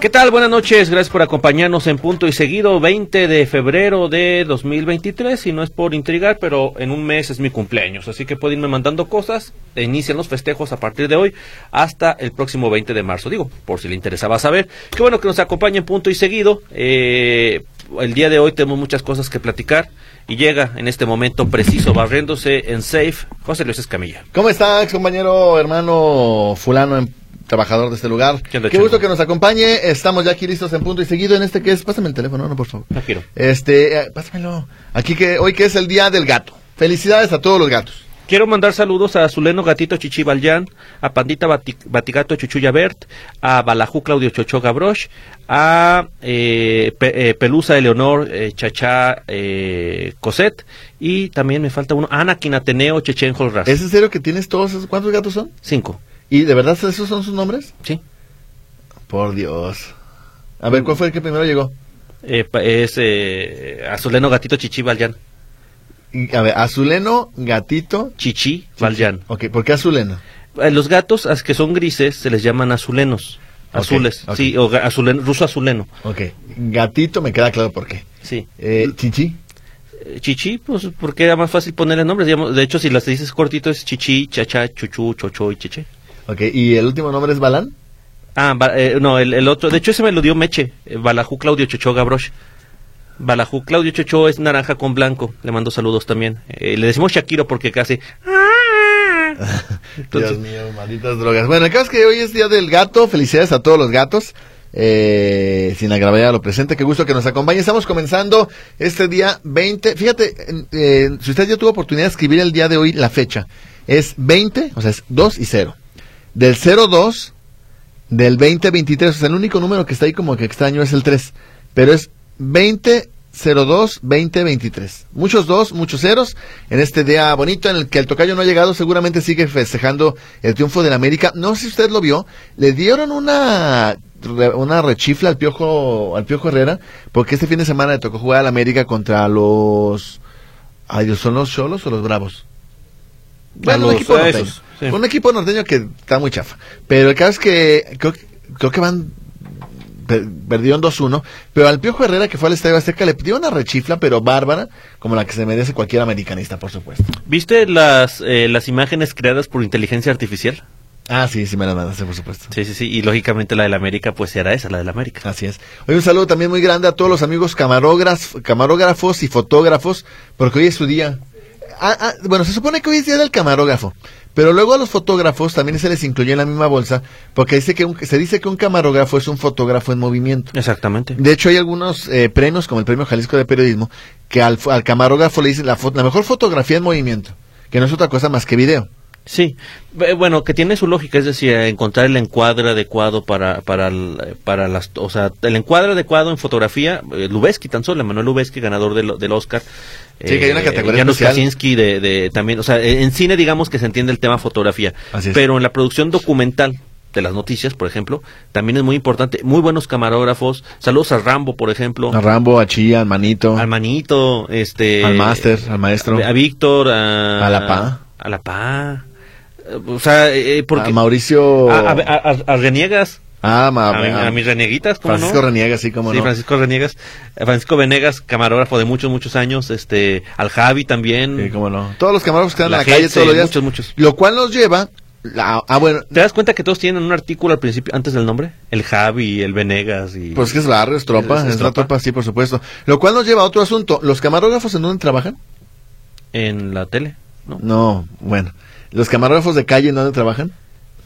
¿Qué tal? Buenas noches, gracias por acompañarnos en punto y seguido. 20 de febrero de 2023 y no es por intrigar, pero en un mes es mi cumpleaños, así que pueden irme mandando cosas, inician los festejos a partir de hoy hasta el próximo 20 de marzo, digo, por si le interesaba saber. Qué bueno que nos acompañen punto y seguido, eh, el día de hoy tenemos muchas cosas que platicar y llega en este momento preciso, barriéndose en safe, José Luis Escamilla. ¿Cómo está, ex compañero, hermano fulano en trabajador de este lugar. ¿Qué chavo? gusto que nos acompañe. Estamos ya aquí listos en punto y seguido en este que es. Pásame el teléfono, no, por favor. No quiero. Este, eh, pásamelo. Aquí que hoy que es el día del gato. Felicidades a todos los gatos. Quiero mandar saludos a Zuleno Gatito Chichi Valyan, a Pandita Bati- Batigato Chuchuya Bert, a Balajú Claudio Chocho Gabrosh, a eh, Pe- eh, Pelusa Eleonor eh, Chachá eh, Coset y también me falta uno, Anakin Ateneo Chechen Holras. ¿Es en serio que tienes todos esos? ¿Cuántos gatos son? Cinco, ¿Y de verdad esos son sus nombres? sí. Por Dios. A ver, ¿cuál fue el que primero llegó? Eh, es eh, a Zuleno Gatito Chichi Valyan. Y, A ver, Azuleno, gatito. Chichi Valyan. Ok, ¿por qué Azuleno? Eh, Los gatos que son grises se les llaman azulenos. Azules, sí, o azuleno, ruso azuleno. Ok, gatito me queda claro por qué. Sí. Eh, chichi. Eh, Chichi, pues porque era más fácil ponerle nombres. De hecho, si las dices cortito es Chichi, Chacha, Chuchu, Chocho y Cheche. Ok, ¿y el último nombre es Balán? Ah, eh, no, el, el otro. De hecho, ese me lo dio Meche. eh, Balajú Claudio Chocho Gabrosh. Balajú Claudio Chocho es naranja con blanco. Le mando saludos también. Eh, le decimos Shakiro porque casi. Entonces, Dios mío, malditas drogas. Bueno, el caso es que hoy es Día del Gato. Felicidades a todos los gatos. Eh, sin agravar lo presente, qué gusto que nos acompañe. Estamos comenzando este día 20. Fíjate, eh, si usted ya tuvo oportunidad de escribir el día de hoy, la fecha es 20, o sea, es 2 y 0. Del 02 del 2023, o sea, el único número que está ahí como que extraño es el 3, pero es 2002 2023. Muchos dos, muchos ceros en este día bonito en el que el tocayo no ha llegado, seguramente sigue festejando el triunfo del América. No sé si usted lo vio, le dieron una una rechifla al Piojo al Piojo Herrera porque este fin de semana le tocó jugar al América contra los ay, ¿son los Cholos o los Bravos? Bueno, un equipo norteño. esos, sí. Un equipo norteño que está muy chafa. Pero el caso es que creo, que- creo que van per- perdieron 2-1, pero al Piojo Herrera que fue al Estadio Azteca le pidió una rechifla, pero bárbara, como la que se merece cualquier americanista, por supuesto. ¿Viste las, eh, las imágenes creadas por inteligencia artificial? Ah, sí, sí me la mandaste, por supuesto. Sí, sí, sí. Y lógicamente la del América, pues era esa, la del América. Así es. Hoy un saludo también muy grande a todos los amigos camarógrafos, camarógrafos y fotógrafos, porque hoy es su día. Ah, ah, bueno, se supone que hoy es día del camarógrafo, pero luego a los fotógrafos también se les incluyó en la misma bolsa, porque dice que un- se dice que un camarógrafo es un fotógrafo en movimiento. Exactamente. De hecho, hay algunos eh, premios, como el Premio Jalisco de Periodismo, que al, al camarógrafo le dicen la, la mejor fotografía en movimiento, que no es otra cosa más que video. Sí, Eh, bueno, que tiene su lógica, es decir, encontrar el encuadre adecuado para para el- para las, o sea, el encuadre adecuado en fotografía, eh, Lubeski tan solo, Manuel Lubeski, ganador del, del Oscar. Sí, que hay una categoría Janusz especial. Kaczynski de, de también, o sea, en cine digamos que se entiende el tema fotografía, pero en la producción documental de las noticias, por ejemplo, también es muy importante, muy buenos camarógrafos, saludos a Rambo, por ejemplo, A Rambo, a Chía, al Manito, al Manito, este, al Máster, al Maestro, a, a Víctor, a, A la Pa. a la Pa. Eh, O sea, eh, porque a Mauricio... a, a, a- a Reniegas, Ah, ma- a, mi- a- a mis Renieguitas, ¿cómo Francisco no? Reniega, sí, como sí, no. Francisco Reniegas, eh, Francisco Venegas, camarógrafo de muchos, muchos años, este, al Javi también. Sí, cómo no. Todos los camarógrafos que están La en la calle todos los días. muchos, muchos. Lo cual nos lleva... la- ah, bueno, ¿Te das cuenta que todos tienen un artículo al principio, antes del nombre? El Javi, el Venegas y... pues que es barrio, es tropa, Es- es, es la tropa. tropa, sí, por supuesto. Lo cual nos lleva a otro asunto. ¿Los camarógrafos en dónde trabajan? En la tele, ¿no? No, bueno. ¿Los camarógrafos de calle en dónde trabajan?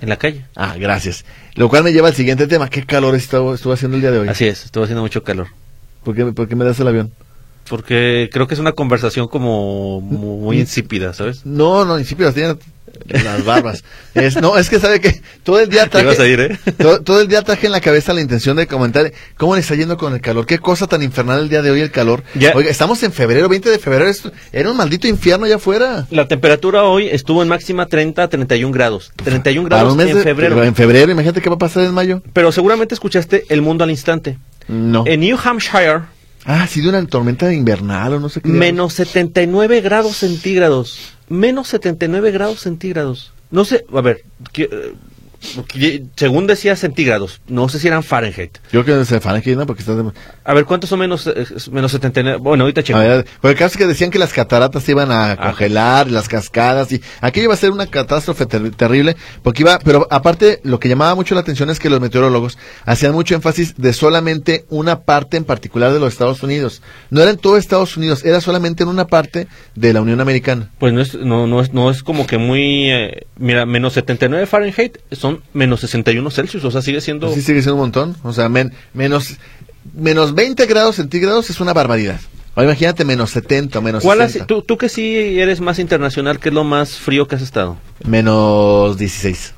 En la calle. Ah, gracias. Lo cual me lleva al siguiente tema. ¿Qué calor estuvo, estuvo haciendo el día de hoy? Así es, estuvo haciendo mucho calor. ¿Por qué, por qué me das el avión? Porque creo que es una conversación como mu- muy insípida, ¿sabes? No, no, siquiera tiene... Las barbas. Es, no, es que sabe que todo el día a traje, ir, ¿eh? todo, todo el día traje en la cabeza la intención de comentar cómo le está yendo con el calor. Qué cosa tan infernal el día de hoy el calor. Ya. Oiga, estamos en febrero, 20 de febrero. esto- era un maldito infierno allá afuera. La temperatura hoy estuvo en máxima 30 a 31 grados. 31 Para grados en de- febrero. en febrero, imagínate qué va a pasar en mayo. Pero seguramente escuchaste El Mundo al Instante. No. En New Hampshire, Ah, sí, de una tormenta invernal o no sé qué. menos 79 grados centígrados. Menos 79 grados centígrados. No sé, a ver, que- según decía centígrados, no sé si eran Fahrenheit. Yo creo que se Fahrenheit, ¿no? Porque está de... A ver, ¿cuántos son menos, eh, menos 79? Bueno, ahorita checo. A ver, por el caso es que decían que las cataratas se iban a congelar, las cascadas, y aquello iba a ser una catástrofe ter- terrible, porque iba, pero aparte, lo que llamaba mucho la atención es que los meteorólogos hacían mucho énfasis de solamente una parte en particular de los Estados Unidos. No era en todo Estados Unidos, era solamente en una parte de la Unión Americana. Pues no es, no, no es, no es como que muy... eh, mira, menos 79 Fahrenheit son menos 61 Celsius, o sea, sigue siendo... Sí sigue siendo un montón, o sea, men- menos, menos 20 grados centígrados es una barbaridad. Ahora imagínate menos 70, menos ¿Cuál has- 60, tú, tú que sí eres más internacional, ¿qué es lo más frío que has estado? menos 16.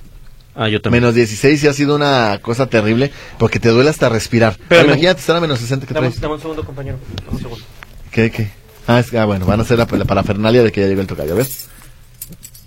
Ah, yo también. Menos 16 y ha sido una cosa terrible porque te duele hasta respirar. Pero Ahora me- imagínate estar a menos 60 que Dame, traes. dame un segundo, compañero. Dame un segundo. ¿Qué, qué? Ah, es ah, bueno, van a hacer la, la parafernalia de que ya llegó el tocayo, ¿ves?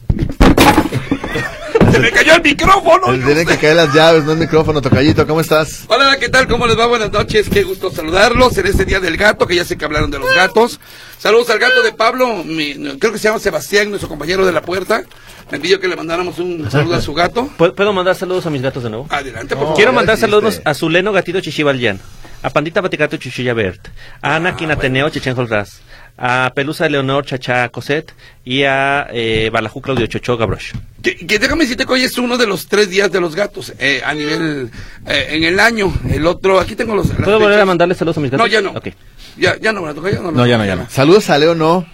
¡Se me cayó el micrófono! El- Tienen que caer las llaves, no el micrófono, tocayito, ¿cómo estás? Hola, ¿qué tal? ¿Cómo les va? Buenas noches, qué gusto saludarlos en este Día del Gato, que ya sé que hablaron de los gatos. Saludos al gato de Pablo, mi- creo que se llama Sebastián, nuestro compañero de la puerta. Me pidió que le mandáramos un saludo a su gato. ¿Puedo, mandar saludos a mis gatos de nuevo? Adelante, por favor. Quiero mandar saludos a Zuleno Gatito Chichibalyan, a Pandita Baticato Chichilla Bert, a Anakin Ateneo Chechen Holraz, a Pelusa Leonor Chacha Coset y a eh, Balajú Claudio Chocho Gabrosh. Que, que déjame decirte que hoy es uno de los tres días de los gatos eh, a nivel, eh, en el año. El otro, aquí tengo los... ¿Puedo volver a mandarle saludos a mis gatos? No, ya no. Ok. Ya, ya no, ya no. No, ya no, ya no. Saludos a Leo, no.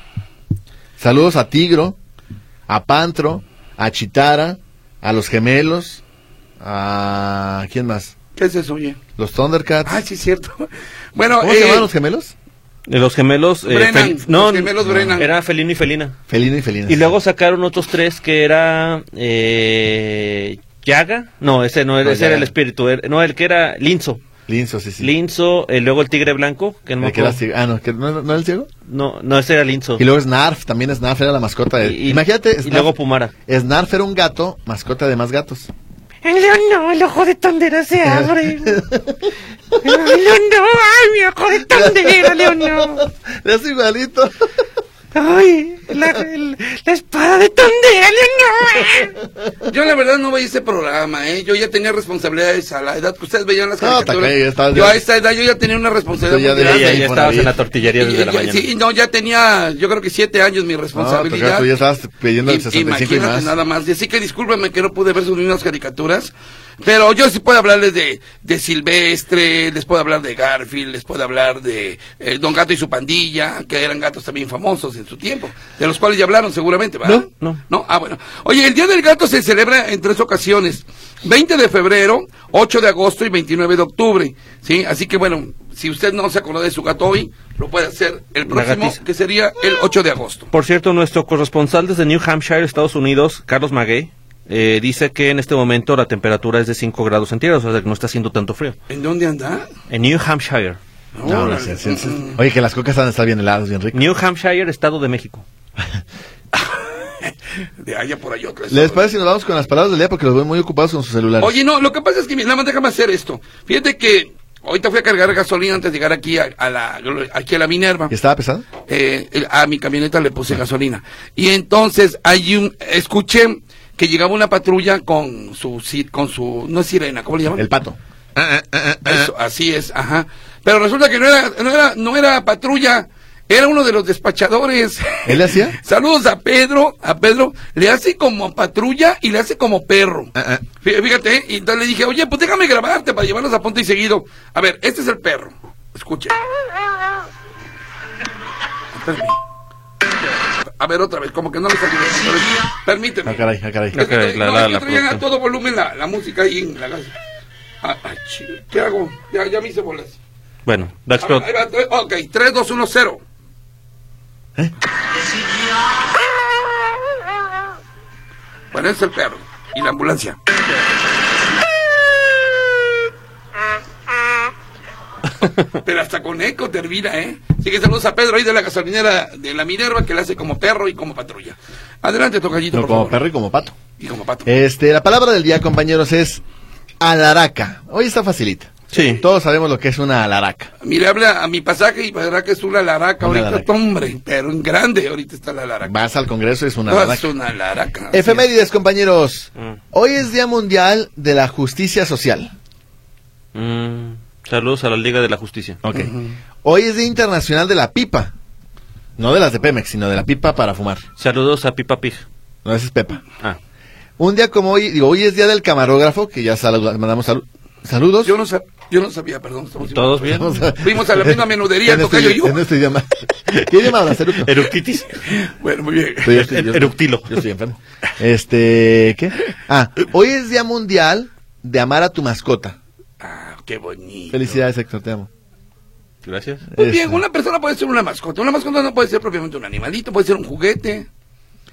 Saludos a Tigro, a Pantro, a Chitara, a los gemelos, a... ¿Quién más? ¿Qué es eso, oye? Los Thundercats. Ah, sí, es cierto. Bueno, ¿Cómo eh, se llaman los gemelos? De los gemelos... eh, Brennan, Fel- no, los gemelos no, Brennan. Era Felino y Felina. Felino y Felina. Y luego sacaron otros tres que era... Eh, ¿Yaga? No, ese no, era- No, ese era el espíritu. era- No, el que era Linzo. Linzo, sí, sí. Linzo, eh, luego el tigre blanco, que no El que era. Ah, no, que no, no era el ciego. No, no, ese era Linzo. Y luego Snarf, también Snarf era la mascota de... Y- y- Imagínate, y luego Pumara. Snarf era un gato, mascota de más gatos. El león no, el ojo de tondera se abre. El león no, ay, mi ojo de tondera, león no. Le hace igualito. Ay, la, el- la espada de tondera, león no. Yo la verdad no veía ese programa, ¿eh? Yo ya tenía responsabilidades a la edad que ustedes veían las No, caricaturas. Ya estabas yo ya- a esta edad yo ya tenía una responsabilidad. Ya. Ya, de ya estabas en la tortillería Y- desde y- la y- mañana. sí, no, ya tenía, yo creo que siete años mi No, responsabilidad. Tocayo, tú ya estabas pidiendo el Y- 65 y imagínate más. nada más. Y Así que discúlpame que no pude ver sus mismas caricaturas. Pero yo sí puedo hablarles de, de Silvestre, les puedo hablar de Garfield, les puedo hablar de eh, Don Gato y su pandilla, que eran gatos también famosos en su tiempo, de los cuales ya hablaron seguramente, ¿verdad? No, no. No, ah, bueno. Oye, el Día del Gato se celebra en tres ocasiones. 20 de febrero, 8 de agosto y 29 de octubre. ¿Sí? Así que bueno, si usted no se acordó de su gato hoy, lo puede hacer el próximo, que sería el 8 de agosto. Por cierto, nuestro corresponsal desde New Hampshire, Estados Unidos, Carlos Maguey, eh, dice que en este momento la temperatura es de 5 grados centígrados, o sea que no está haciendo tanto frío. ¿En dónde anda? En New Hampshire. No, no, Órale. sí, sí, sí. Oye, que las cocas han estar bien heladas, bien ricas. New Hampshire, Estado de México. De allá por allá otra vez. ¿Les parece si nos vamos con las palabras del día? Porque los veo muy ocupados con sus celulares. Oye, no, lo que pasa es que, nada más déjame hacer esto. Fíjate que ahorita fui a cargar gasolina antes de llegar aquí a, a la, aquí a la Minerva. ¿Y estaba pesado? eh, a mi camioneta le puse gasolina. Y entonces hay un, escuché que llegaba una patrulla con su, con su, no es sirena, ¿cómo le llaman? El pato. Eso, así es, ajá. Pero resulta que no era, no era, no era patrulla, era uno de los despachadores. ¿Él le hacía? Saludos a Pedro, a Pedro, le hace como patrulla y le hace como perro. Ah, ah. Fí- Fíjate, ¿eh? y entonces le dije, oye, pues déjame grabarte para llevarlos a punto y seguido. A ver, este es el perro. Escuche. Espérame. A ver, otra vez, como que no le salió. Permíteme. Ah, caray, ah, caray. Es que Ok, tra- la- no, la- es que la traían a todo volumen la, la música ahí en la casa. Ah, ah, chi- ¿Qué hago? Ya, ya me hice bolas. Bueno, Ah, va, tre- ok, 3, 2, 1, 0. Bueno, es el perro. Y la ambulancia. Pero hasta con eco termina, ¿eh? Así que saludos a Pedro ahí de la gasolinera de la Minerva que le hace como perro y como patrulla. Adelante, tocallito, No, por como favor. perro y como pato. Y como pato. Este, la palabra del día, compañeros, es alaraca. Hoy está facilita. Sí. Todos sabemos lo que es una alaraca. Mire, habla a mi pasaje y verá que es una laraca Una ahorita, hombre, pero en grande ahorita está la laraca. Vas al Congreso, es una No, es alaraca. una laraca. así Efemérides, compañeros. Mm. Hoy es Día Mundial de la Justicia Social. Mm, saludos a la Liga de la Justicia. Ok. Hoy es Día Internacional de la Pipa. No de las de Pemex, sino de la pipa para fumar. Saludos a Pipa Pig. No, esa es Pepa. Ah, Un día como hoy, digo, hoy es Día del Camarógrafo, que ya saluda- mandamos salu- saludos. Yo no, sab- yo no sabía, perdón. estamos ¿todos bien? Vamos a- Fuimos a la misma menudería, en tocayo este, yo. En este idioma. ¿Qué idioma hablas, Eructo? Eructitis. Bueno, muy bien. Yo estoy- yo- Eructilo. Yo estoy enfermo. Este, ¿qué? Ah, hoy es Día Mundial de amar a tu mascota. Ah, qué bonito. Felicidades, Héctor, te amo. Gracias. Muy bien, Este, una persona puede ser una mascota. Una mascota no puede ser propiamente un animalito, puede ser un juguete.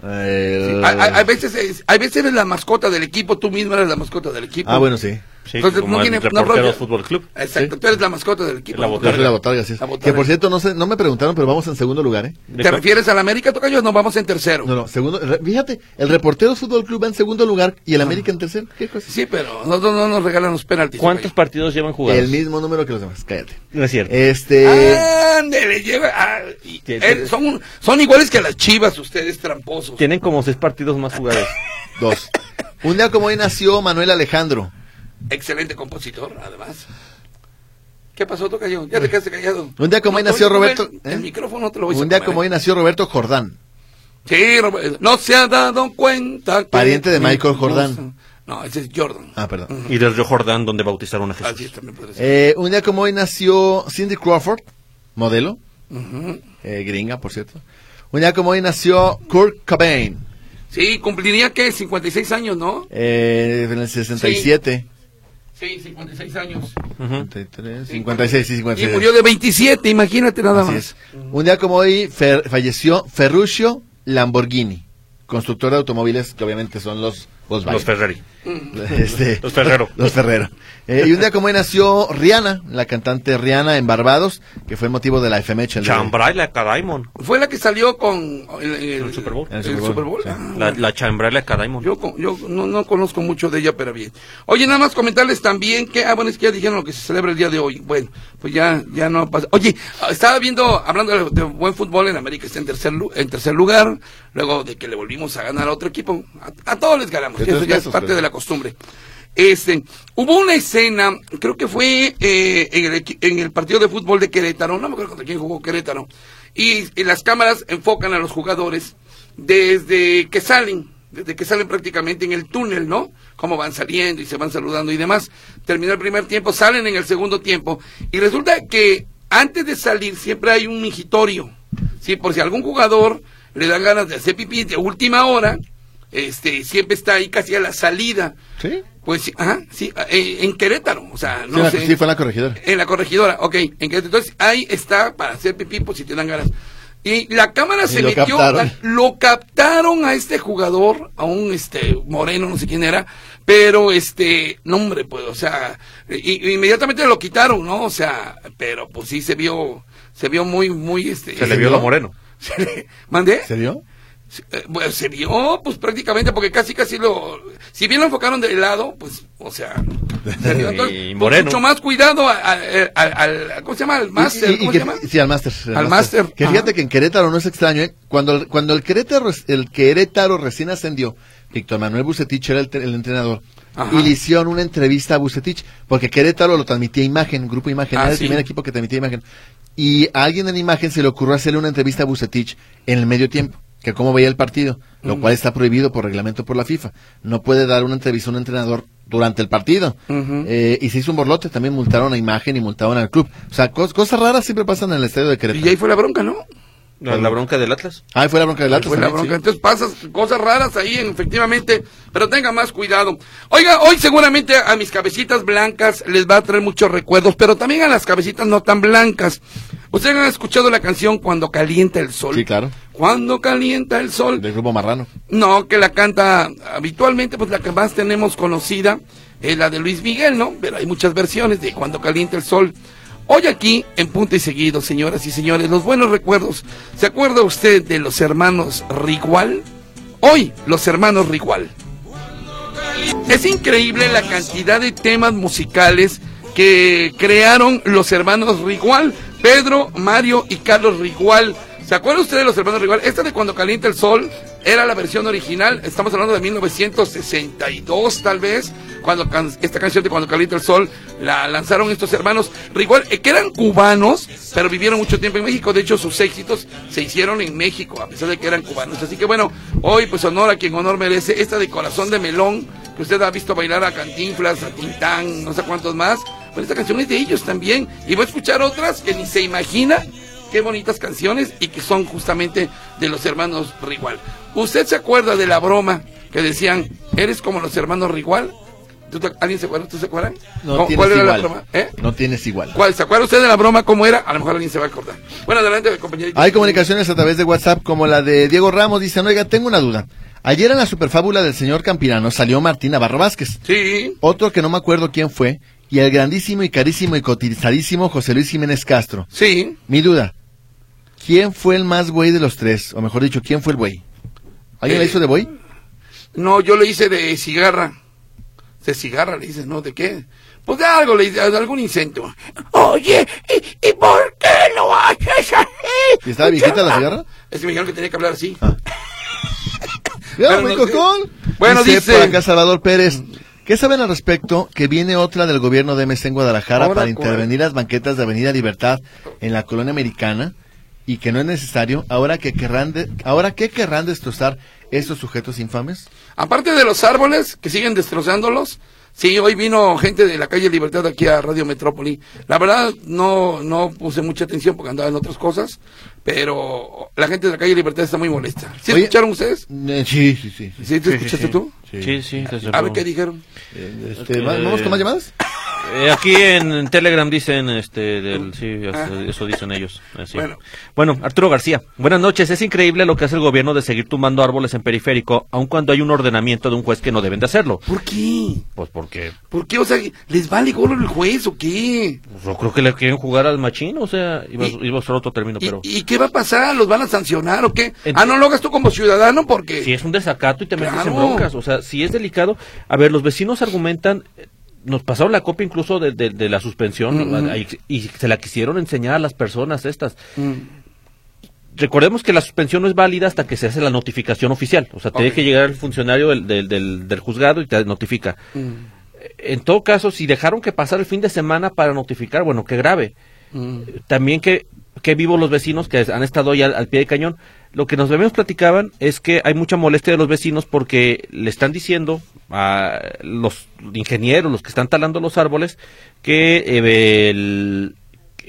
eh, Hay, hay- hay veces, es- hay veces eres la mascota del equipo, tú mismo eres la mascota del equipo. Ah, bueno, sí. Sí, Entonces, como no el tiene- no reportero propio- Fútbol Club. Exacto, tú eres la mascota del equipo. La Yo botarga. soy la botarga, sí. La botarga. Que por cierto, no sé, no me preguntaron, pero vamos en segundo lugar, ¿eh? ¿De ¿Te cuál? refieres a la América, Tocayo? No, vamos en tercero. No, no, segundo. Fíjate, el Reporteros Fútbol Club va en segundo lugar y el América en tercero. ¿Qué cosa? Sí, pero nosotros no nos regalan los penaltis. ¿Cuántos Tocayo. partidos llevan jugados? El mismo número que los demás, cállate. No es cierto. Este. Ándele, lleva. ah, y- Sí, sí. son, son iguales que las chivas, ustedes tramposos. Tienen como seis partidos más jugados. Dos. Un día como hoy nació Manuel Alejandro. Excelente compositor, además. ¿Qué pasó, Tocayo? Ya te quedaste callado. Un día como hoy No te nació a Roberto. El ¿eh? micrófono te lo voy a Un día comer, como ¿eh? hoy nació Roberto Jordán. Sí, Robert- no se ha dado cuenta. que- Pariente de Michael Jordan. No, ese es Jordan. Ah, perdón. y del Río Jordán, donde bautizaron a Así Jesús. es, también puede ser. Eh, un día como hoy nació Cindy Crawford, modelo, Ujú. eh, gringa, por cierto. Un día como hoy nació Kurt Cobain, Sí, cumpliría que 56 años, ¿no? eh, en el 67. Sí, 56 años. Ujú. 53, 56, sí, Y 56. murió de 27, imagínate nada Así más. es. Un día como hoy fer- falleció Ferruccio Lamborghini, constructor de automóviles que obviamente son los Volkswagen. Los Ferrari. Este, Los Ferrero. Los Ferrero. Eh, y un día como hoy nació Rihanna, la cantante Rihanna en Barbados, que fue el motivo de la de hoy. Chambraila Cadaimon. Fue la que salió con el, El Super Bowl. El el Super Bowl, Super Bowl. sí. Ah, La, la Chambraila Cadaimon. Yo, no, no conozco mucho de ella, pero bien. Oye, nada más comentarles también que, ah, bueno, es que ya dijeron lo que se celebra el día de hoy. Bueno, pues ya, ya no pasa. Oye, estaba viendo, hablando de, de buen fútbol en América, está en tercer, en tercer lugar, luego de que le volvimos a ganar a otro equipo. A, a todos les ganamos, Eso ya es parte de la costumbre. Este, hubo una escena, creo que fue eh, en, el, en el partido de fútbol de Querétaro, no me acuerdo contra quién jugó Querétaro, y, y las cámaras enfocan a los jugadores desde que salen, desde que salen prácticamente en el túnel, ¿no? Cómo van saliendo y se van saludando y demás. Terminó el primer tiempo, salen en el segundo tiempo, y resulta que antes de salir siempre hay un mingitorio, ¿sí? Por si algún jugador le dan ganas de hacer pipí de última hora, este, siempre está ahí casi a la salida. ¿Sí? Pues sí, ajá, sí, eh, en Querétaro, o sea, Sí, no la- sé. sí, fue en la corregidora. En la corregidora, ok, en Querétaro. Entonces ahí está para hacer pipí por si te dan ganas. Y la cámara Y se lo metió, captaron. lo captaron a este jugador, a un este moreno, no sé quién era, pero este, no hombre, pues, o sea, y, inmediatamente lo quitaron, ¿no? O sea, pero pues sí se vio, se vio muy, muy este. Se le vio lo moreno. ¿Mandé? ¿Se vio? Eh, se vio, pues prácticamente, porque casi, casi lo. Si bien lo enfocaron de lado, pues, o sea. se vio. Entonces, Y moreno. mucho más cuidado a- al, al- ¿Cómo se llama? Al máster. ¿Cómo que- se llama? Sí, al máster. Al máster, Que fíjate que en Querétaro no es extraño, ¿eh? Cuando, el- cuando el Querétaro, el Querétaro recién ascendió, Víctor Manuel Bucetich era el, el entrenador. Ajá. Y le hicieron una entrevista a Bucetich, porque Querétaro lo transmitía imagen, grupo imagen, Ah, era el sí. primer equipo que transmitía imagen. Y a alguien en imagen se le ocurrió hacerle una entrevista a Bucetich en el medio tiempo, que cómo veía el partido, lo cual está prohibido por reglamento por la FIFA. No puede dar una entrevista a un entrenador durante el partido. Eh, y se hizo un borlote, también multaron a imagen y multaron al club. O sea, cos- cosas raras siempre pasan en el estadio de Querétaro. Y ahí fue la bronca, ¿no? La, la bronca del Atlas. Ah, fue la bronca del Atlas Fue la también, bronca. sí. Entonces pasas cosas raras ahí, efectivamente, pero tenga más cuidado. Oiga, hoy seguramente a mis cabecitas blancas les va a traer muchos recuerdos, pero también a las cabecitas no tan blancas. ¿Ustedes han escuchado la canción Cuando calienta el sol? Sí, claro. Cuando calienta el sol. Del grupo Marrano. No, que la canta habitualmente, pues la que más tenemos conocida es la de Luis Miguel, ¿no? Pero hay muchas versiones de Cuando calienta el sol. Hoy aquí, en punto y seguido, señoras y señores, los buenos recuerdos. ¿Se acuerda usted de los hermanos Rigual? Hoy, los hermanos Rigual. Es increíble la cantidad de temas musicales que crearon los hermanos Rigual, Pedro, Mario y Carlos Rigual. ¿Se acuerda usted de los hermanos Rigual? Esta de Cuando calienta el sol era la versión original, estamos hablando de 1962 tal vez, cuando can- esta canción de Cuando calienta el sol la lanzaron estos hermanos Rigual, eh, que eran cubanos, pero vivieron mucho tiempo en México, de hecho sus éxitos se hicieron en México, a pesar de que eran cubanos. Así que bueno, hoy pues honor a quien honor merece, esta de Corazón de Melón, que usted ha visto bailar a Cantinflas, a Tintán, no sé cuántos más, pues esta canción es de ellos también, y va a escuchar otras que ni se imagina qué bonitas canciones y que son justamente de los hermanos Rigual. ¿Usted se acuerda de la broma que decían, eres como los hermanos Rigual? ¿Tú te- ¿Alguien se acuerda? ¿Tú se acuerdan? No ¿Cómo- tienes ¿Cuál era la igual. broma? ¿Eh? No tienes igual. ¿Cuál? ¿Se acuerda usted de la broma cómo era? A lo mejor alguien se va a acordar. Bueno, adelante, compañerito. Hay comunicaciones a través de WhatsApp como la de Diego Ramos. Dicen, oiga, tengo una duda. Ayer en la superfábula del señor Campirano salió Martín Navarro Vázquez. Sí, Otro que no me acuerdo quién fue. Y el grandísimo y carísimo y cotizadísimo José Luis Jiménez Castro. sí. Mi duda. ¿Quién fue el más güey de los tres? O mejor dicho, ¿quién fue el güey? ¿Alguien Eh, la hizo de güey? No, yo le hice de cigarra. De cigarra le hice, ¿no? ¿De qué? Pues de algo, le de algún incento. Oye, ¿y, y por qué lo haces así? ¿Y estaba viejita la cigarra? Es que me dijeron que tenía que hablar así. ¡Ya, Bueno, cocón! Bueno, dice- acá Salvador Pérez. ¿Qué saben al respecto? Que viene otra del gobierno de MC en Guadalajara Ahora, para ¿cuál? intervenir las banquetas de Avenida Libertad en la colonia americana y que no es necesario. Ahora que querrán, de- ahora qué querrán destrozar estos sujetos infames. Aparte de los árboles que siguen destrozándolos, sí, hoy vino gente de la calle Libertad aquí a Radio Metrópoli. La verdad no no puse mucha atención porque andaba en otras cosas, pero la gente de la calle Libertad está muy molesta. ¿Sí Oye, escucharon ustedes? Eh, sí, sí, sí. ¿Sí te escuchaste tú? Sí, sí, A ver qué dijeron. Eh, este, ¿va- ¿Vamos con más llamadas? Eh, aquí en Telegram dicen, este, del, sí, eso, Ah. eso dicen ellos. así. Bueno. Bueno, Arturo García. Buenas noches. Es increíble lo que hace el gobierno de seguir tumbando árboles en periférico, aun cuando hay un ordenamiento de un juez que no deben de hacerlo. ¿Por qué? Pues porque ¿Por qué? O sea, ¿les vale gorro el juez o qué? pues, yo creo que le quieren jugar al machín, o sea, iba, Y- iba a ser otro término, ¿Y, pero y qué va a pasar? ¿Los van a sancionar o qué? Ent- Ah, no lo hagas tú como ciudadano porque... si es un desacato y te metes en broncas, o sea, si es delicado, a ver, los vecinos argumentan, nos pasaron la copia incluso de, de- de la suspensión Ujú. ahí- y se la quisieron enseñar a las personas estas. Mm. Recordemos que la suspensión no es válida hasta que se hace la notificación oficial. O sea, tiene que llegar el funcionario del, del, del- del juzgado y te notifica. Mm. En todo caso, si dejaron que pasara el fin de semana para notificar, bueno, qué grave. Mm. También que, que vivos los vecinos que han estado ya al, al pie de cañón. Lo que nos vemos platicaban es que hay mucha molestia de los vecinos porque le están diciendo a los ingenieros, los que están talando los árboles, que, eh,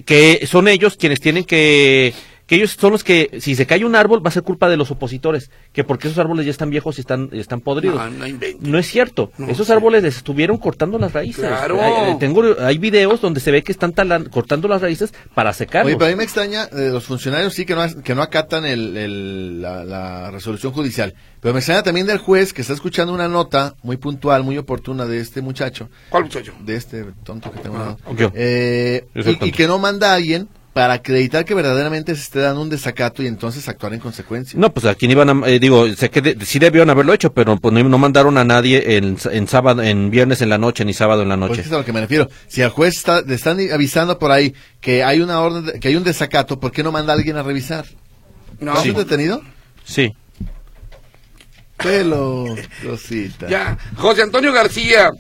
que son ellos quienes tienen que que ellos son los que si se cae un árbol va a ser culpa de los opositores, que porque esos árboles ya están viejos y están y están podridos. No, no inventes. No es cierto. No, Esos sí. árboles les estuvieron cortando las raíces. Claro. Hay, eh, tengo, hay videos donde se ve que están talan- cortando las raíces para secarlos. Oye, pero a mí me extraña, eh, los funcionarios sí que no, que no acatan el, el- la, la resolución judicial, pero me extraña también del juez que está escuchando una nota muy puntual, muy oportuna de este muchacho, ¿Cuál muchacho? de este tonto que tengo. lado. Yo. Eh, y- y, que no manda a alguien para acreditar que verdaderamente se esté dando un desacato y entonces actuar en consecuencia. No, pues aquí iban a, eh, digo, sé que de- sí debieron haberlo hecho, pero pues, no, no mandaron a nadie en, en sábado, en viernes en la noche ni sábado en la Pues noche. eso es a lo que me refiero. Si al juez está, le están avisando por ahí que hay una orden, de- que hay un desacato, ¿por qué no manda a alguien a revisar? No, ¿Lo has sí. detenido? Sí. Pelo, cosita. Ya, José Antonio García,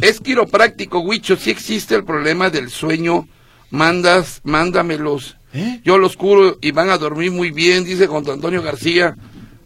es quiropráctico, Huicho, si existe el problema del sueño, mandas, mándamelos. ¿Eh? Yo los curo y van a dormir muy bien, dice José Antonio García,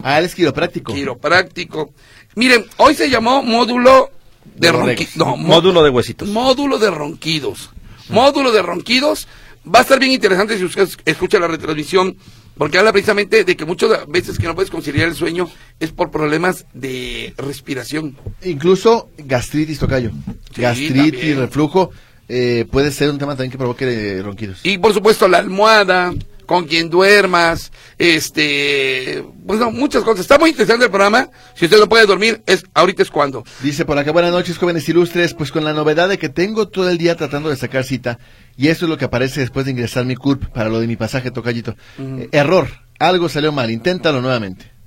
Ah, él es quiropráctico. quiropráctico. Miren, hoy se llamó módulo de De ronquidos. No, Módulo de huesitos. Módulo de ronquidos. Módulo de ronquidos. Va a estar bien interesante si usted escucha la retransmisión, porque habla precisamente de que muchas veces que no puedes conciliar el sueño es por problemas de respiración. Incluso gastritis, tocayo. Sí, gastritis, también. reflujo, eh, puede ser un tema también que provoque eh, ronquidos. Y por supuesto la almohada, con quien duermas, este, bueno, muchas cosas. Está muy interesante el programa. Si usted no puede dormir, es ahorita es cuando. Dice por acá, buenas noches, jóvenes ilustres. Pues con la novedad de que tengo todo el día tratando de sacar cita, y eso es lo que aparece después de ingresar mi CURP para lo de mi pasaje tocallito. Eh, error, algo salió mal, inténtalo nuevamente.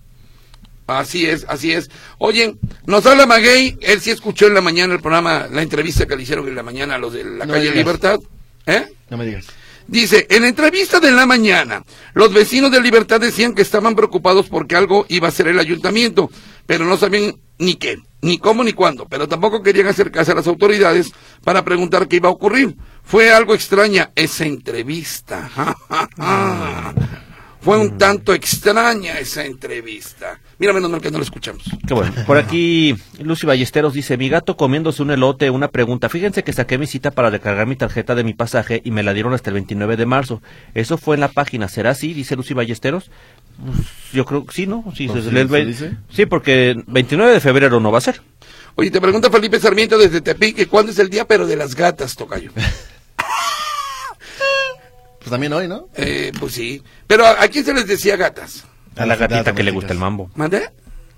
Así es, así es. Oye, nos habla Maguey, él sí escuchó en la mañana el programa, la entrevista que le hicieron en la mañana a los de la No calle. Libertad. ¿Eh? No me digas. Dice, en la entrevista de la mañana, los vecinos de Libertad decían que estaban preocupados porque algo iba a hacer el ayuntamiento, pero no sabían ni qué, ni cómo, ni cuándo, pero tampoco querían acercarse a las autoridades para preguntar qué iba a ocurrir. Fue algo extraña esa entrevista. Fue un tanto extraña esa entrevista. Mira, menos mal que no la escuchamos. Qué bueno. Por aquí, Lucy Ballesteros dice, mi gato comiéndose un elote, una pregunta. Fíjense que saqué mi cita para recargar mi tarjeta de mi pasaje y me la dieron hasta el 29 de marzo. Eso fue en la página. ¿Será así? Dice Lucy Ballesteros. Pues, yo creo que sí, ¿no? Sí, Pues se sí, lee el ¿se ve- dice? sí, porque 29 de febrero no va a ser. Oye, te pregunta Felipe Sarmiento desde Tepic que cuándo es el día, pero de las gatas, Tocayo. Pues también hoy, ¿no? Eh, pues sí. Pero ¿a, a quién se les decía gatas? A la las gatita que le gusta el mambo. ¿Mandé?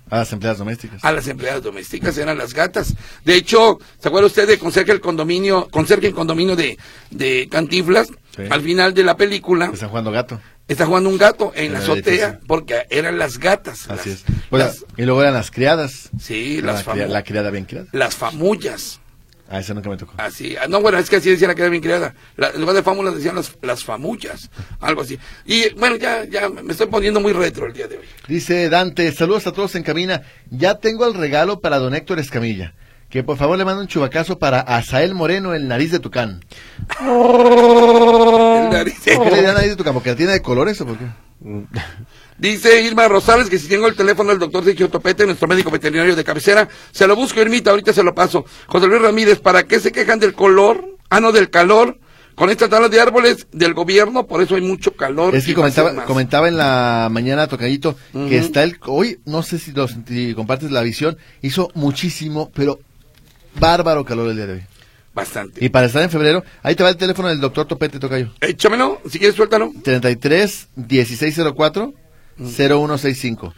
A las empleadas domésticas. A las empleadas domésticas eran las gatas. De hecho, ¿se acuerda usted de conserje el condominio, conserje el condominio de, de Cantinflas? Sí. Al final de la película Están jugando gato. está jugando un gato en En la azotea edificio. porque eran las gatas. Así las- es. Pues, las- y luego eran las criadas. sí, la, las, famu- la criada bien criada. las famullas. Ah, esa nunca me tocó. Así, ah, no, bueno, es que así decía la que era bien criada. La, en lugar de fámulas decían las, las famullas, algo así. Y bueno, ya, ya me estoy poniendo muy retro el día de hoy. Dice Dante, saludos a todos en cabina. Ya tengo el regalo para don Héctor Escamilla. Que por favor le mande un chubacazo para Asael Moreno, el nariz de Tucán. El nariz- ¿Por qué le dirán nariz de Tucán? ¿Porque la tiene de colores o por qué? Dice Irma Rosales que si tengo el teléfono del doctor Sergio Topete, nuestro médico veterinario de cabecera, se lo busco, Irmita, ahorita se lo paso. José Luis Ramírez, ¿para qué se quejan del color? Ah, no, del calor. Con estas talas de árboles del gobierno, por eso hay mucho calor. Es que comentaba, comentaba en la mañana Tocadito Ujú. que está el... Hoy, no sé si, los, si compartes la visión, hizo muchísimo, pero bárbaro calor el día de hoy. Bastante. Y para estar en febrero, ahí te va el teléfono del doctor Topete Tocayo. Échamelo, si quieres suéltalo. 33 1604 0165.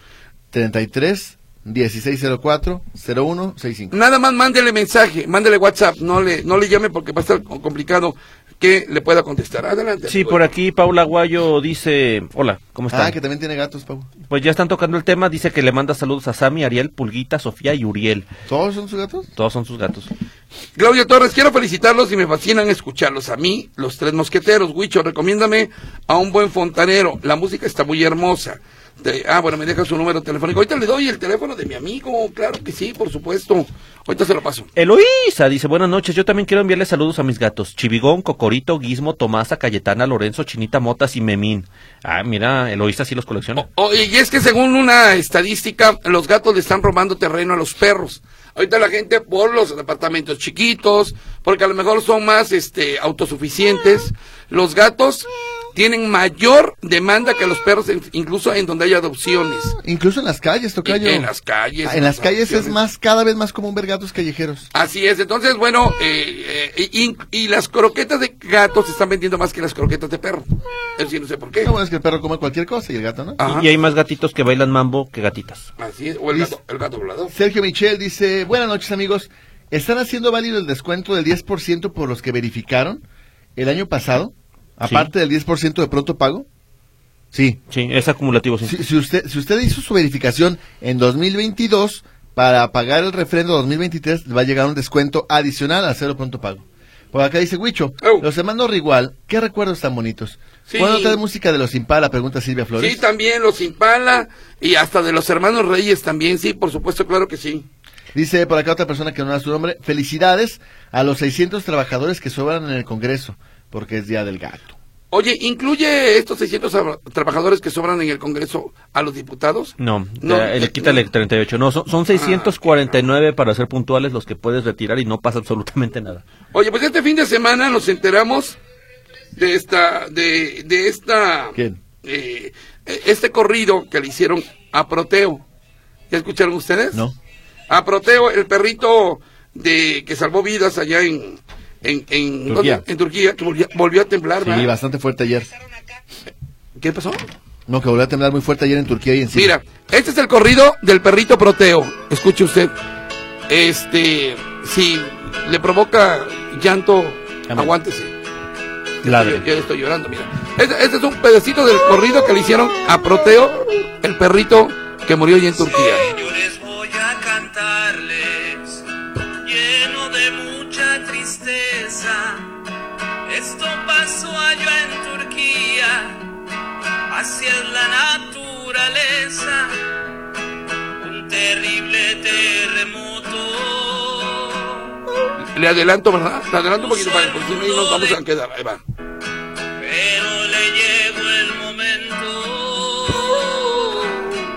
33 1604 0165. Nada más mándele mensaje, mándele WhatsApp, no le, no le llame porque va a estar complicado que le pueda contestar. Adelante. Sí, por aquí Paula Aguayo dice, hola, ¿cómo están? Ah, que también tiene gatos, Pau. Pues ya están tocando el tema, dice que le manda saludos a Sami, Ariel, Pulguita, Sofía y Uriel. ¿Todos son sus gatos? Todos son sus gatos. Claudio Torres, quiero felicitarlos y me fascinan escucharlos. A mí, los tres mosqueteros. Huicho, recomiéndame a un buen fontanero. La música está muy hermosa. De- ah, bueno, me deja su número telefónico. Ahorita le doy el teléfono de mi amigo. Claro que sí, por supuesto. Ahorita se lo paso. Eloísa dice, buenas noches, yo también quiero enviarle saludos a mis gatos. Chivigón, Cocorito, Guismo, Tomasa, Cayetana, Lorenzo, Chinita, Motas y Memín. Ah, mira, Eloísa sí los colecciona. Oye, y es que según una estadística, los gatos le están robando terreno a los perros. Ahorita la gente por los departamentos chiquitos, porque a lo mejor son más este autosuficientes, los gatos tienen mayor demanda que los perros, en- incluso en donde hay adopciones. Incluso en las calles, Tocayo. En las calles. Ah, En las calles es más, cada vez más común ver gatos callejeros. Así es, entonces, bueno, eh, eh, y, y las croquetas de gatos se están vendiendo más que las croquetas de perro. Eso sí, no sé por qué. Bueno es que el perro come cualquier cosa y el gato no. Ajá. Y hay más gatitos que bailan mambo que gatitas. Así es, o el gato, el gato volador. Sergio Michel dice, buenas noches amigos, ¿están haciendo válido el descuento del 10% por los que verificaron el año pasado? Aparte del 10% de pronto pago. Sí. Sí, es acumulativo, sí. Si, si usted, si usted hizo su verificación en 2022, para pagar el refrendo 2023 le va a llegar un descuento adicional al cero pronto pago. Por acá dice Huicho, Oh. los hermanos Rigual, qué recuerdos tan bonitos. Sí. ¿Cuándo trae música de los Impala? Pregunta Silvia Flores. Sí, también los Impala y hasta de los hermanos Reyes también, sí, por supuesto, claro que sí. Dice por acá otra persona que no da su nombre. Felicidades a los 600 trabajadores que sobran en el Congreso, porque es Día del Gato. Oye, ¿incluye estos 600 tra- trabajadores que sobran en el Congreso a los diputados? No, No, le eh, quítale no. 38. No, son, son 649 para ser puntuales los que puedes retirar y no pasa absolutamente nada. Oye, pues este fin de semana nos enteramos de esta, de, de esta, ¿Quién? eh, eh, este corrido que le hicieron a Proteo. ¿Ya escucharon ustedes? ¿No? A Proteo, el perrito de que salvó vidas allá en, en, en Turquía. En Turquía, que volvió, volvió a temblar, Sí, ¿verdad? bastante fuerte ayer. ¿Qué ¿Qué pasó? No, que volvió a temblar muy fuerte ayer en Turquía y en Siria. Mira, este es el corrido del perrito Proteo. Escuche usted. Este, si le provoca llanto, Amén. aguántese. Ladre. Yo, yo estoy llorando, mira. Este, este es un pedacito del corrido que le hicieron a Proteo, el perrito que murió allí en Turquía. Yo les voy a cantarles, Es la naturaleza. Un terrible terremoto, Le adelanto, ¿verdad? Le adelanto un poquito para porque si no ahí nos vamos a quedar. Ahí va. pero le llegó el momento.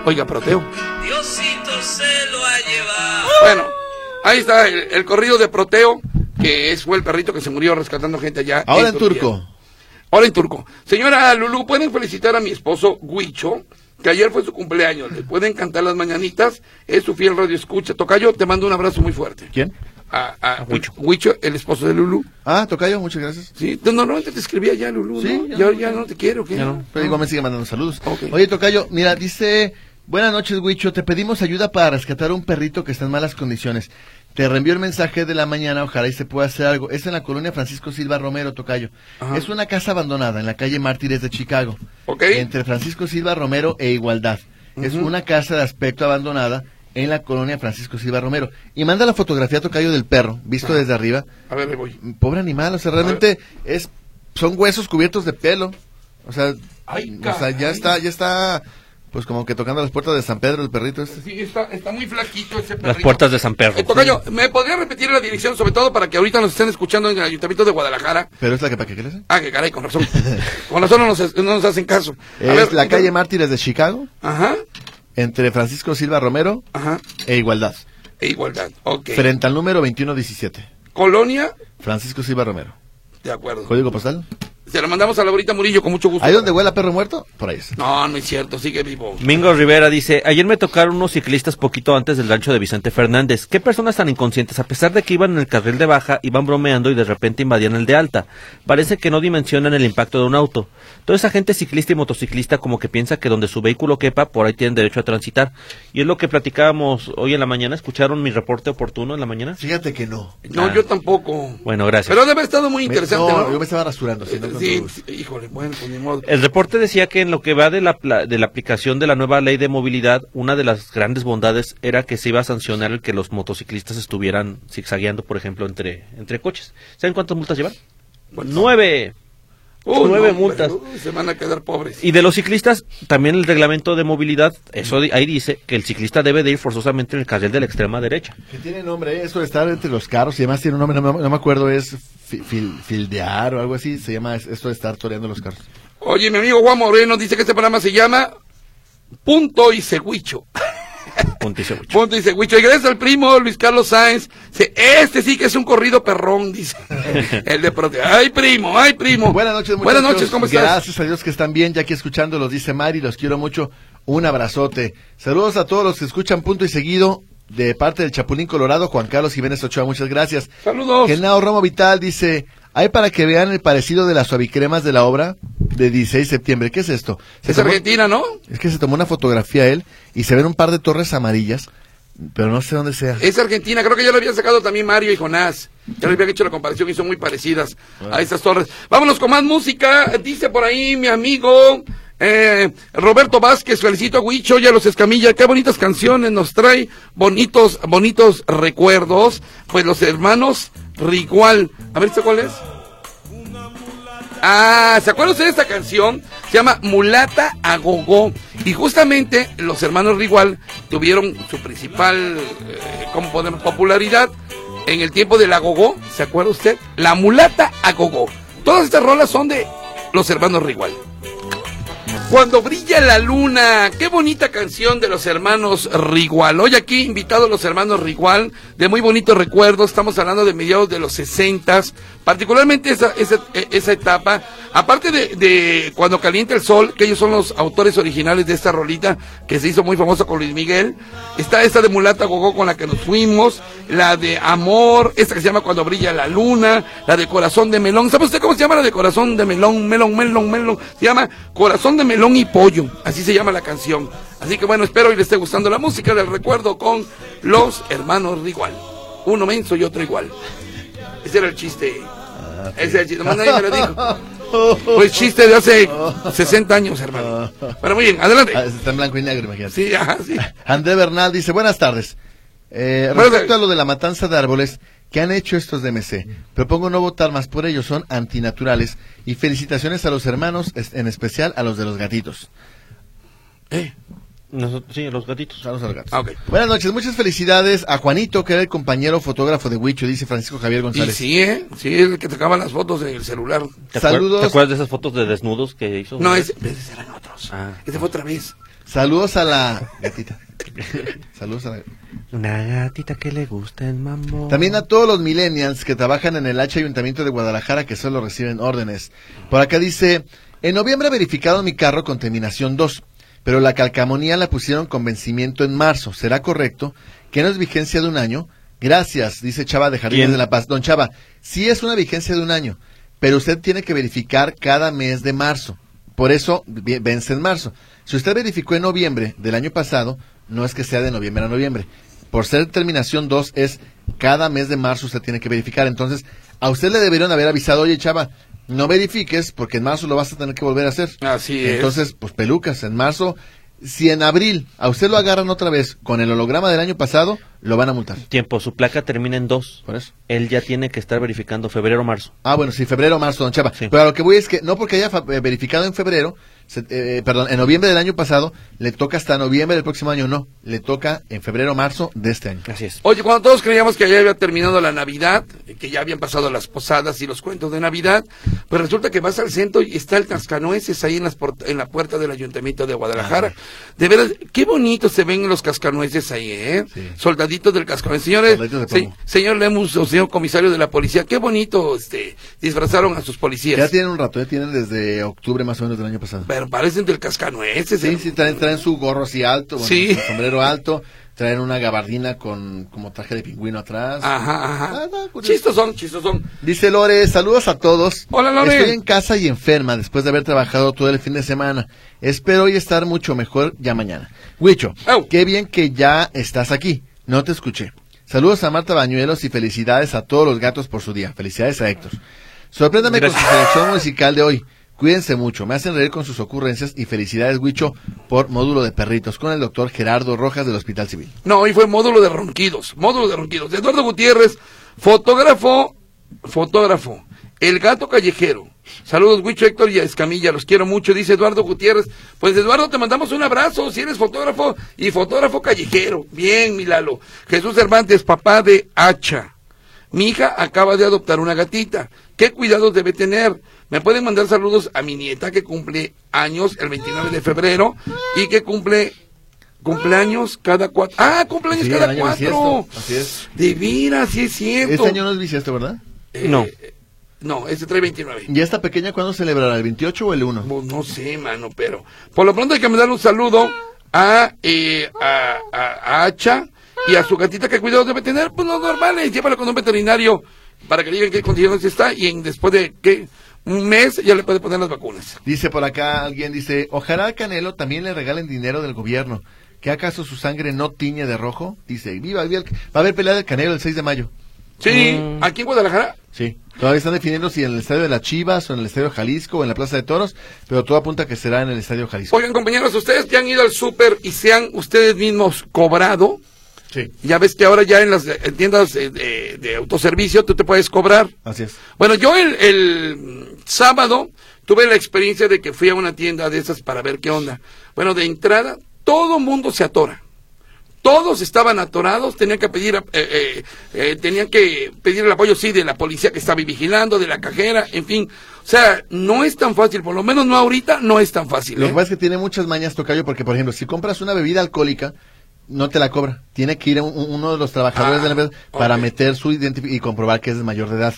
Oiga, Proteo. Diosito se lo ha llevado. Bueno, ahí está el, el corrido de Proteo, que es, fue el perrito que se murió rescatando gente allá. Ahora en turco. Ahora en turco. Señora Lulu, pueden felicitar a mi esposo Huicho, que ayer fue su cumpleaños. Le pueden cantar las mañanitas. Es su fiel radio escucha. Tocayo, te mando un abrazo muy fuerte. ¿Quién? A, a Huicho. Huicho, el esposo de Lulu. Ah, Tocayo, muchas gracias. Sí, normalmente te escribía ya Lulu, Sí, ¿no? ya Ya, ya no te quiero, ¿qué? Ya no. Pero igual me sigue mandando saludos. Ok. Oye, Tocayo, mira, dice, buenas noches, Huicho, te pedimos ayuda para rescatar un perrito que está en malas condiciones. Te reenvió el mensaje de la mañana, ojalá y se pueda hacer algo. Es en la colonia Francisco Silva Romero, Tocayo. Ajá. Es una casa abandonada en la calle Mártires de Chicago. Ok. Entre Francisco Silva Romero e Igualdad. Es una casa de aspecto abandonada en la colonia Francisco Silva Romero. Y manda la fotografía, Tocayo, del perro, visto Ajá. desde arriba. A ver, ahí voy. Pobre animal, o sea, realmente es son huesos cubiertos de pelo. O sea, Ay, o sea, ya está, ya está pues como que tocando las puertas de San Pedro el perrito este. Sí, está, está muy flaquito ese perrito. Las puertas de San Perro. Eh, Tocayo, ¿me podría repetir la dirección, sobre todo para que ahorita nos estén escuchando en el Ayuntamiento de Guadalajara? Pero es la que para qué crees? Ah, que caray, con razón. con razón no nos, no nos hacen caso. A Es ver, la calle Mártires de Chicago, Ajá, entre Francisco Silva Romero ajá. e Igualdad, E igualdad, ok. frente al número 2117. Colonia, Francisco Silva Romero. de acuerdo. Código postal. Se lo mandamos a Laurita Murillo con mucho gusto. Ahí donde huele a perro muerto, por ahí es. No, no es cierto, sigue vivo. Mingo Rivera dice, ayer me tocaron unos ciclistas poquito antes del rancho de Vicente Fernández. ¿Qué personas tan inconscientes? A pesar de que iban en el carril de baja, iban bromeando y de repente invadían el de alta. Parece que no dimensionan el impacto de un auto. Toda esa gente ciclista y motociclista como que piensa que donde su vehículo quepa, por ahí tienen derecho a transitar. Y es lo que platicábamos hoy en la mañana. ¿Escucharon mi reporte oportuno en la mañana? Fíjate que no. No, Ah. yo tampoco. Bueno, gracias. Pero debe haber estado muy Me- interesante, no, ¿no? yo me estaba rasurando. sí, no Sí, sí, híjole, bueno, pues ni modo. El reporte decía que en lo que va de la, de la aplicación de la nueva ley de movilidad, una de las grandes bondades era que se iba a sancionar el que los motociclistas estuvieran zigzagueando, por ejemplo, entre, entre coches. ¿Saben cuántas multas llevan? Bueno, Nueve. Uy, nueve no, multas. pero, se van a quedar pobres. Y de los ciclistas, también el reglamento de movilidad, eso di- ahí dice que el ciclista debe de ir forzosamente en el carril de la extrema derecha. Que tiene nombre, ¿eh? eso de estar entre los carros y además tiene un nombre, no, me- no me acuerdo, es fi- fil- fildear o algo así, se llama es- esto de estar toreando los carros. Oye, mi amigo Juan Moreno dice que este programa se llama Punto y Seguicho. Punto y seguicho. Punto y Seguicho. Y gracias al primo Luis Carlos Sáenz. Este sí que es un corrido perrón, dice. El de Prote. Ay, primo, ay, primo. Buenas noches, muchachos. Buenas noches, ¿cómo estás? Gracias a Dios que están bien, ya aquí escuchando, los dice Mari, los quiero mucho. Un abrazote. Saludos a todos los que escuchan punto y seguido de parte del Chapulín Colorado, Juan Carlos Jiménez Ochoa, muchas gracias. Saludos. Genao Romo Vital dice, hay para que vean el parecido de las suavicremas de la obra de 16 de septiembre. ¿Qué es esto? Se Es tomó- Argentina, ¿no? Es que se tomó una fotografía él y se ven un par de torres amarillas, pero no sé dónde sea. Es Argentina, creo que ya lo habían sacado también Mario y Jonás. Ya le habían hecho la comparación y son muy parecidas a estas torres. Vámonos con más música. Dice por ahí mi amigo eh, Roberto Vázquez, felicito a Huicho y a los Escamilla. Qué bonitas canciones nos trae, bonitos, bonitos recuerdos. Pues los hermanos Rigual. A ver, ¿este cuál es? Ah, ¿se acuerdan ustedes de esta canción? Se llama Mulata a Gogó. Y justamente los hermanos Rigual tuvieron su principal, eh, ¿cómo podemos? Popularidad en el tiempo de la Gogó. ¿Se acuerda usted? La Mulata a Gogó. Todas estas rolas son de los hermanos Rigual. Cuando brilla la luna, qué bonita canción de los hermanos Rigual. Hoy aquí invitados los hermanos Rigual, de muy bonitos recuerdos, estamos hablando de mediados de los sesentas, particularmente esa, esa, eh, esa etapa. Aparte de, de Cuando calienta el sol, que ellos son los autores originales de esta rolita que se hizo muy famosa con Luis Miguel. Está esta de Mulata Gogó con la que nos fuimos, la de Amor, esta que se llama Cuando brilla la luna, la de Corazón de Melón. ¿Sabe usted cómo se llama la de Corazón de Melón? Melón, melón, melón. Se llama Corazón de Melón y Pollo. Así se llama la canción. Así que bueno, espero y le esté gustando la música del recuerdo con los hermanos Rigual. Uno menso y otro igual. Ese era el chiste. Ese era el chiste. Nomás nadie me lo dijo. Pues chiste de hace 60 años, hermano. Bueno, muy bien, adelante. Ah, Está en blanco y negro, imagínate. Sí, ajá, sí. André Bernal dice, buenas tardes. Eh, respecto a lo de la matanza de árboles que han hecho estos de MC, propongo no votar más por ellos, son antinaturales y felicitaciones a los hermanos, en especial a los de los gatitos. Eh, Nosotros, sí, los gatitos. Saludos a los gatos. ah. Buenas noches, muchas felicidades a Juanito, que era el compañero fotógrafo de Huicho, dice Francisco Javier Y González. sí, ¿eh? Sí, el que sacaba las fotos en el celular. ¿Te, Saludos. ¿Te acuerdas de esas fotos de desnudos que hizo? No, ese, eran otros. Ah. Ese fue otra vez. Saludos a la gatita. Saludos a la... Una gatita que le gusta el mambo. También a todos los millennials que trabajan en el H Ayuntamiento de Guadalajara que solo reciben órdenes. Por acá dice, en noviembre verificaron mi carro con terminación 2, pero la calcamonía la pusieron con vencimiento en marzo. ¿Será correcto? ¿Que no es vigencia de un año? Gracias, dice Chava de Jardines ¿Quién? de la Paz. Don Chava, sí es una vigencia de un año, pero usted tiene que verificar cada mes de marzo. Por eso vence en marzo. Si usted verificó en noviembre del año pasado, no es que sea de noviembre a noviembre. Por ser terminación 2 es cada mes de marzo usted tiene que verificar. Entonces, a usted le deberían haber avisado, oye chava, no verifiques porque en marzo lo vas a tener que volver a hacer. Así es. Entonces, pues pelucas, en marzo, si en abril a usted lo agarran otra vez con el holograma del año pasado, lo van a multar. Tiempo, su placa termina en dos. Por eso. Él ya tiene que estar verificando febrero o marzo. Ah, bueno, sí, febrero o marzo, don Chava. Sí. Pero a lo que voy es que no porque haya eh, verificado en febrero, se- eh, perdón, en noviembre del año pasado, le toca hasta noviembre del próximo año, no. Le toca en febrero marzo de este año. Así es. Oye, cuando todos creíamos que ya había terminado la Navidad, que ya habían pasado las posadas y los cuentos de Navidad, pues resulta que vas al centro y está el cascanueces ahí en, las en la puerta del Ayuntamiento de Guadalajara. De veras, qué bonito se ven los cascanueces ahí, ¿eh? Sí. Soldaditos del cascanueces. Señores, se- señor Lemus o señor comisario de la policía, qué bonito este, disfrazaron a sus Ya policías. tienen un rato, ya tienen desde octubre más o menos del año pasado. Pero parecen del cascanueces. Sí, sí, traen, traen su gorro así alto, bueno, Sí. su sombrero alto, traen una gabardina con como traje de pingüino atrás. Ajá, Ah, ajá. curioso. Chistos son, chistos son. Dice Lore, saludos a todos. Hola, Lore. Estoy en casa y enferma después de haber trabajado todo el fin de semana. Espero hoy estar mucho mejor ya mañana. Huicho, Au. qué bien que ya estás aquí. No te escuché. Saludos a Marta Bañuelos y felicidades a todos los gatos por su día. Felicidades a Héctor. Sorpréndame con su selección musical de hoy. Cuídense mucho, me hacen reír con sus ocurrencias y felicidades, Huicho, por módulo de perritos con el doctor Gerardo Rojas del Hospital Civil. No, hoy fue módulo de ronquidos, módulo de ronquidos. Eduardo Gutiérrez, fotógrafo, fotógrafo, el gato callejero. Saludos, Huicho, Héctor y a Escamilla, los quiero mucho, dice Eduardo Gutiérrez. Pues Eduardo, te mandamos un abrazo, si eres fotógrafo y fotógrafo callejero. Bien, mi Lalo. Jesús Cervantes, papá de Hacha. Mi hija acaba de adoptar una gatita. ¿Qué cuidados debe tener? Me pueden mandar saludos a mi nieta que cumple años el 29 de febrero y que cumple cumpleaños cada cuatro. Ah, cumpleaños Sí, cada cuatro. bisiesto, así es. De veras, sí es cierto. Este año no es bisiesto, ¿verdad? Eh, No. No, este trae 29. ¿Y esta pequeña cuándo celebrará? ¿El 28 o el 1? Pues no sé, mano, pero por lo pronto hay que mandar un saludo a, eh, a, a- a Hacha y a su gatita que cuidados debe tener, pues los normales, llévala con un veterinario para que digan qué condiciones está y en, después de ¿qué? Un mes ya le puede poner las vacunas. Dice por acá alguien, dice, ojalá a Canelo también le regalen dinero del gobierno. ¿Que acaso su sangre no tiñe de rojo? Dice, viva, viva, el- va a haber pelea del Canelo el 6 de mayo. Sí, Mm. aquí en Guadalajara. Sí. Todavía están definiendo si en el estadio de las Chivas o en el estadio Jalisco o en la Plaza de Toros, pero todo apunta que será en el estadio Jalisco. Oigan, compañeros, ustedes ya han ido al súper y se han ustedes mismos cobrado. Sí. Ya ves que ahora ya en las tiendas eh, de, de autoservicio tú te puedes cobrar. Así es. Bueno, yo el, el sábado tuve la experiencia de que fui a una tienda de esas para ver qué onda. Bueno, de entrada, todo mundo se atora. Todos estaban atorados, tenían que pedir, eh, eh, eh, tenían que pedir el apoyo, sí, de la policía que estaba vigilando, de la cajera, en fin. O sea, no es tan fácil, por lo menos no ahorita, no es tan fácil. Lo ¿eh? que pasa es que tiene muchas mañas, Tocayo, porque, por ejemplo, si compras una bebida alcohólica, no te la cobra. Tiene que ir un- uno de los trabajadores Ah, de la empresa para meter su identificación y comprobar que es de mayor de edad.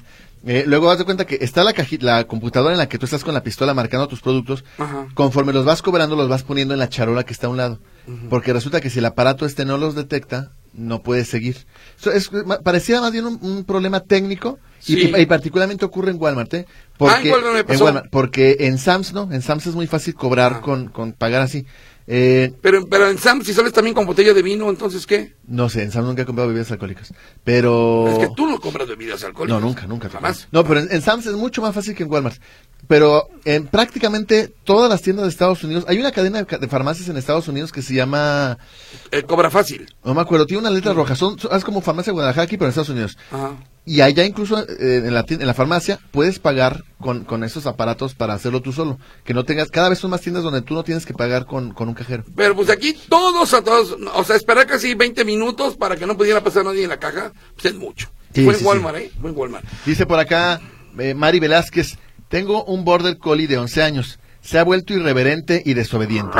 Eh, luego haz de cuenta que está la, la computadora en la que tú estás con la pistola marcando tus productos. Ajá. Conforme los vas cobrando, los vas poniendo en la charola que está a un lado. Porque resulta que si el aparato este no los detecta, no puedes seguir. Es, parecía más bien un, un problema técnico. y- Sí. Y, particularmente ocurre en Walmart, ¿eh? Ah, en Walmart me pasó. porque en Sams, ¿no? En Sams es muy fácil cobrar Ah. con, con pagar así. Eh, Pero, pero en Sam, si sales también con botella de vino, entonces ¿qué? no sé, en Sams nunca he comprado bebidas alcohólicas. Pero... Es que tú no compras bebidas alcohólicas. No, nunca, nunca. Jamás. No, pero en, en Sam's es mucho más fácil que en Walmart. Pero en prácticamente todas las tiendas de Estados Unidos, hay una cadena de, de farmacias en Estados Unidos que se llama, Eh, cobra fácil. no me acuerdo, tiene una letra roja, son, son- es como farmacia Guadalajara aquí, pero en Estados Unidos. Ajá. Y allá incluso eh, en, la, en la farmacia puedes pagar con, con esos aparatos para hacerlo tú solo. Que no tengas, cada vez son más tiendas donde tú no tienes que pagar con, con un cajero. Pero pues aquí todos a todos, o sea, esperar casi 20 minutos para que no pudiera pasar nadie en la caja, pues es mucho. Sí, Fue sí, en Walmart, ¿eh? Fue en Walmart. Dice por acá eh, Mari Velázquez, tengo un border collie de 11 años. Se ha vuelto irreverente y desobediente.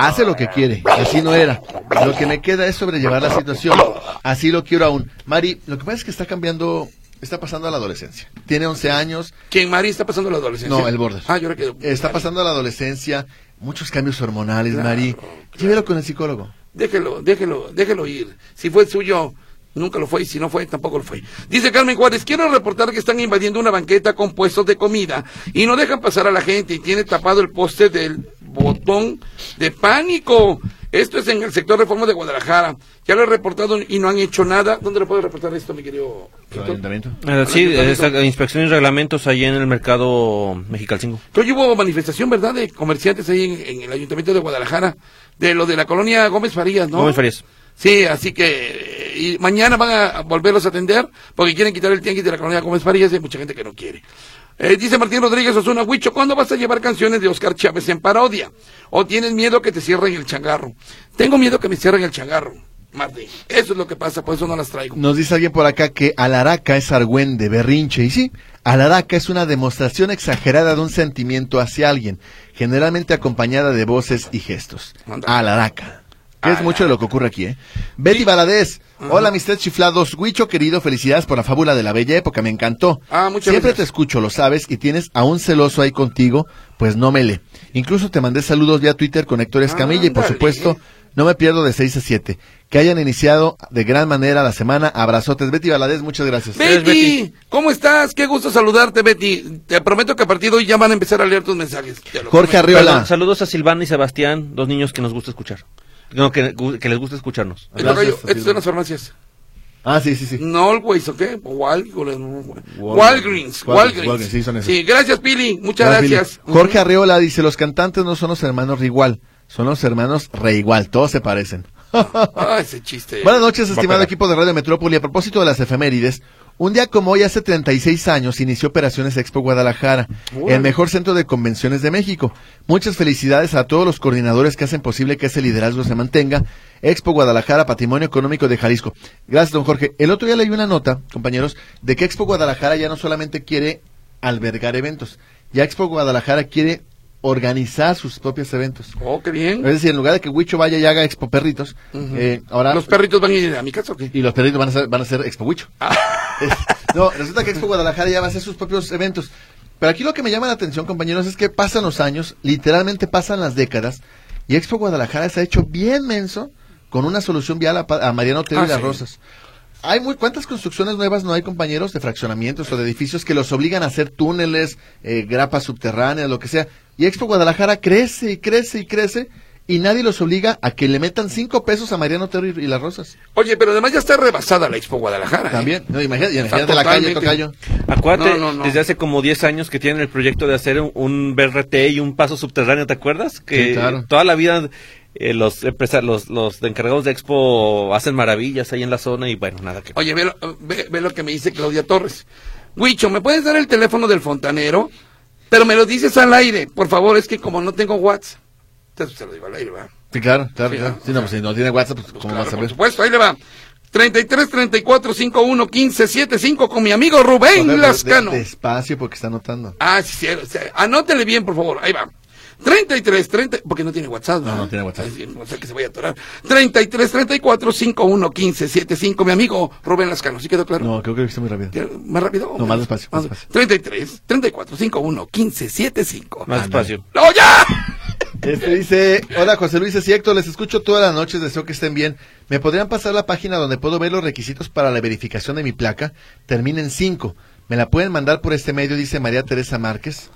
Hace lo que quiere, así no era. Lo que me queda es sobrellevar la situación. Así lo quiero aún. Mari, lo que pasa es que está cambiando, está pasando a la adolescencia. Tiene 11 años, ¿Quién, Mari, está pasando la adolescencia? No, el border. Ah, yo ahora que... está pasando a la adolescencia, muchos cambios hormonales, Claro, Mari. claro. Llévelo con el psicólogo. Déjelo, déjelo, déjelo ir. Si fue suyo, nunca lo fue, y si no fue, tampoco lo fue. Dice Carmen Juárez, quiero reportar que están invadiendo una banqueta con puestos de comida y no dejan pasar a la gente y tiene tapado el poste del botón de pánico. Esto es en el sector Reforma de Guadalajara. Ya lo he reportado y no han hecho nada. ¿Dónde lo puedo reportar esto, mi querido? Ayuntamiento? Eh, sí, Ayuntamiento. inspección y reglamentos ahí en el mercado Mexicalcingo. Que hoy hubo manifestación, ¿verdad?, de comerciantes ahí en, en el Ayuntamiento de Guadalajara, de lo de la colonia Gómez Farías, ¿no? Gómez Farías. Sí, así que y mañana van a volverlos a atender porque quieren quitar el tianguis de la colonia Gómez Farías y hay mucha gente que no quiere. Eh, dice Martín Rodríguez Osuna, Huicho, ¿cuándo vas a llevar canciones de Oscar Chávez en parodia? ¿O tienes miedo que te cierren el changarro? Tengo miedo que me cierren el changarro, Martín. Eso es lo que pasa, por eso no las traigo. Nos dice alguien por acá que Alaraca es argüende, berrinche. Y sí, Alaraca es una demostración exagerada de un sentimiento hacia alguien, generalmente acompañada de voces y gestos. Alaraca. Que es Alaraca. mucho de lo que ocurre aquí, ¿eh? Betty Valadez. Hola, mis tres chiflados. Huicho, querido, felicidades por la fábula de la bella época. Me encantó. Ah, muchas Siempre gracias. te escucho, lo sabes, y tienes a un celoso ahí contigo, pues no me lee. Incluso te mandé saludos vía Twitter con Héctor Escamilla y por Ándale. supuesto no me pierdo de 6 a 7. Que hayan iniciado de gran manera la semana. Abrazotes. Betty Valadez, muchas gracias. Betty, Betty. ¿cómo estás? Qué gusto saludarte, Betty. Te prometo que a partir de hoy ya van a empezar a leer tus mensajes. Te lo Jorge prometo. Arriola. Perdón, saludos a Silvana y Sebastián, dos niños que nos gusta escuchar. No, que, que les gusta escucharnos. El Gracias, Estas son las farmacias. Ah, sí, sí, sí. No Always, ¿o qué? Walgreens. Walgreens. Walgreens. Walgreens, Walgreens, sí, son esos. Sí, gracias, Pili. Muchas Gracias. Jorge Arriola dice, los cantantes no son los hermanos Rigual, son los hermanos Reigual, todos se parecen. Ah, ese chiste. Buenas noches, estimado equipo de Radio Metrópoli. A propósito de las efemérides, un día como hoy, hace 36 años, inició Operaciones Expo Guadalajara, el mejor centro de convenciones de México. Muchas felicidades a todos los coordinadores que hacen posible que ese liderazgo se mantenga. Expo Guadalajara, Patrimonio Económico de Jalisco. Gracias, don Jorge. El otro día leí una nota, compañeros, de que Expo Guadalajara ya no solamente quiere albergar eventos, ya Expo Guadalajara quiere organizar sus propios eventos. Oh, qué bien. Es decir, en lugar de que Huicho vaya y haga Expo Perritos, eh, ahora ¿Los perritos van a ir a mi casa o qué? y los perritos van a ser, van a ser Expo Huicho. Ah. No, resulta que Expo Guadalajara ya va a hacer sus propios eventos. Pero aquí lo que me llama la atención, compañeros, es que pasan los años, literalmente pasan las décadas, y Expo Guadalajara se ha hecho bien menso con una solución vial a, Mariano Otero Ah, y Las sí. Rosas. Hay muy, ¿Cuántas construcciones nuevas no hay, compañeros, de fraccionamientos o de edificios que los obligan a hacer túneles, eh, grapas subterráneas, lo que sea? Y Expo Guadalajara crece y crece y crece y nadie los obliga a que le metan cinco pesos a Mariano Otero y, y Las Rosas. Oye, pero además ya está rebasada la Expo Guadalajara. ¿eh? También, no, imagínate, imagínate la calle, tocayo. Acuérdate, No, no, no. desde hace como 10 años que tienen el proyecto de hacer un, un BRT y un paso subterráneo, ¿te acuerdas? Que Sí, claro. toda la vida eh, los, empresa- los, los encargados de Expo hacen maravillas ahí en la zona y bueno, nada que... Oye, ve lo, ve, ve lo que me dice Claudia Torres. Huicho, ¿me puedes dar el teléfono del fontanero? Pero me lo dices al aire, por favor, es que como no tengo WhatsApp. Se lo digo al aire, ¿verdad? Sí, claro, claro, Sí, claro. Sí, no, pues si no tiene WhatsApp, pues, Pues ¿cómo claro, vas a por ver? supuesto, ahí le va. 33 34 51 15 75 con mi amigo Rubén Joder, de- Lascano. de- Despacio porque está anotando. Ah, sí, sí, sí. Anótele bien, por favor. Ahí va. 33, 30, porque no tiene WhatsApp. No, no tiene WhatsApp. Es decir, No sé que se vaya a atorar. 33, 34, 51, 15, 75. Mi amigo Rubén Lascano, ¿sí quedó claro? No, creo que lo hice muy rápido. ¿Qué- ¿Más rápido? No, más despacio, más despacio. 33, 34, 51, 15, 75. Más despacio. ¡No, ya! Este dice, hola José Luis, es cierto, les escucho todas las noches, deseo que estén bien. ¿Me podrían pasar la página donde puedo ver los requisitos para la verificación de mi placa? Termina en 5. ¿Me la pueden mandar por este medio? Dice María Teresa Márquez.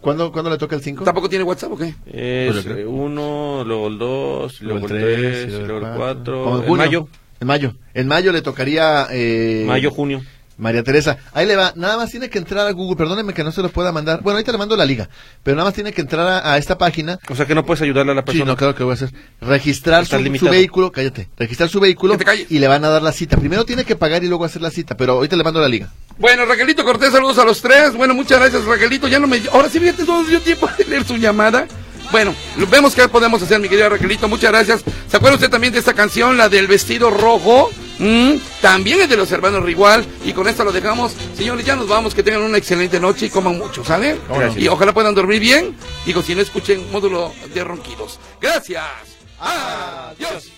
¿Cuándo, ¿cuándo le toca el 5? ¿Tampoco tiene WhatsApp o qué? Es Pues yo creo. eh, uno, luego el dos, luego el tres, luego el cuatro. Como en En mayo. En mayo. En mayo le tocaría... Eh, Mayo, junio. María Teresa, ahí le va, nada más tiene que entrar a Google, perdóneme que no se lo pueda mandar, bueno, ahorita le mando la liga, pero nada más tiene que entrar a, a esta página, O sea que no puedes ayudarle a la sí, persona. no, claro que voy a hacer, registrar su, vehículo, cállate, registrar su vehículo y le van a dar la cita, primero tiene que pagar y luego hacer la cita, pero ahorita le mando la liga. Bueno, Raquelito Cortés, saludos a los tres. Bueno, muchas gracias, Raquelito. Ya no me. Ahora sí, fíjate, no dio tiempo de leer su llamada. Bueno, vemos qué podemos hacer, mi querida Raquelito. Muchas gracias. ¿Se acuerda usted también de esta canción, la del vestido rojo? Mm, también es de los hermanos Rigual. Y con esto lo dejamos. Señores, ya nos vamos. Que tengan una excelente noche y coman mucho, ¿sale? Gracias. Y ojalá puedan dormir bien. Digo, si no escuchen módulo de ronquidos. Gracias. Adiós.